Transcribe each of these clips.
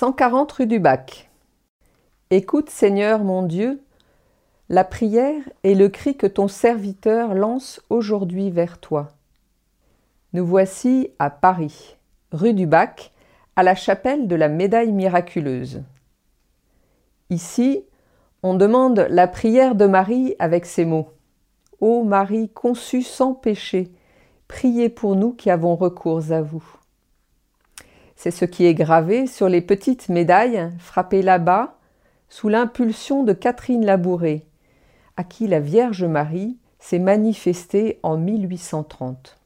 140 rue du Bac. Écoute, Seigneur mon Dieu, la prière et le cri que ton serviteur lance aujourd'hui vers toi. Nous voici à Paris, rue du Bac, à la chapelle de la médaille miraculeuse. Ici, on demande la prière de Marie avec ces mots. Ô Marie conçue sans péché, priez pour nous qui avons recours à vous. C'est ce qui est gravé sur les petites médailles frappées là-bas sous l'impulsion de Catherine Labouré, à qui la Vierge Marie s'est manifestée en 1830.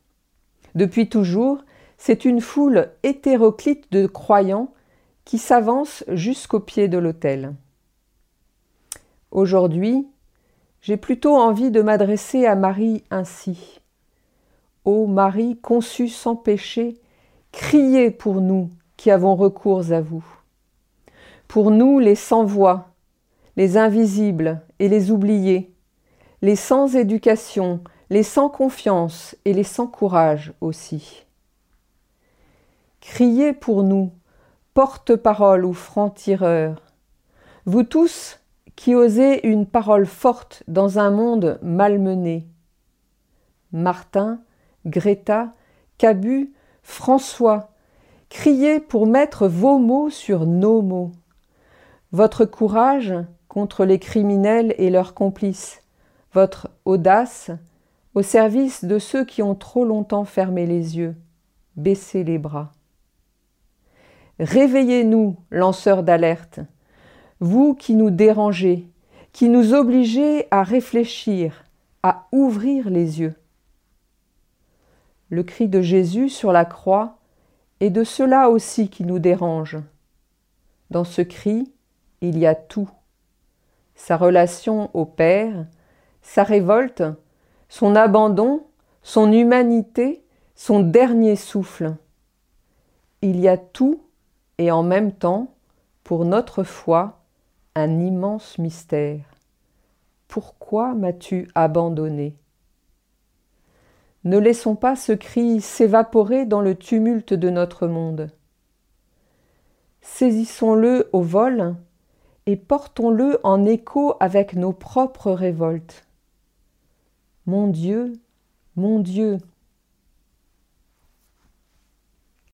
Depuis toujours, c'est une foule hétéroclite de croyants qui s'avance jusqu'au pied de l'autel. Aujourd'hui, j'ai plutôt envie de m'adresser à Marie ainsi. Ô Marie conçue sans péché, Criez pour nous qui avons recours à vous. Pour nous les sans-voix, les invisibles et les oubliés, les sans éducation, les sans confiance et les sans courage aussi. Criez pour nous, porte-parole ou francs-tireurs, vous tous qui osez une parole forte dans un monde malmené. Martin, Greta, Cabu François, criez pour mettre vos mots sur nos mots. Votre courage contre les criminels et leurs complices, votre audace au service de ceux qui ont trop longtemps fermé les yeux, baissez les bras. Réveillez-nous, lanceurs d'alerte, vous qui nous dérangez, qui nous obligez à réfléchir, à ouvrir les yeux le cri de Jésus sur la croix est de cela aussi qui nous dérange. Dans ce cri, il y a tout. Sa relation au Père, sa révolte, son abandon, son humanité, son dernier souffle. Il y a tout et en même temps, pour notre foi, un immense mystère. Pourquoi m'as-tu abandonné? Ne laissons pas ce cri s'évaporer dans le tumulte de notre monde. Saisissons-le au vol et portons-le en écho avec nos propres révoltes. Mon Dieu, mon Dieu,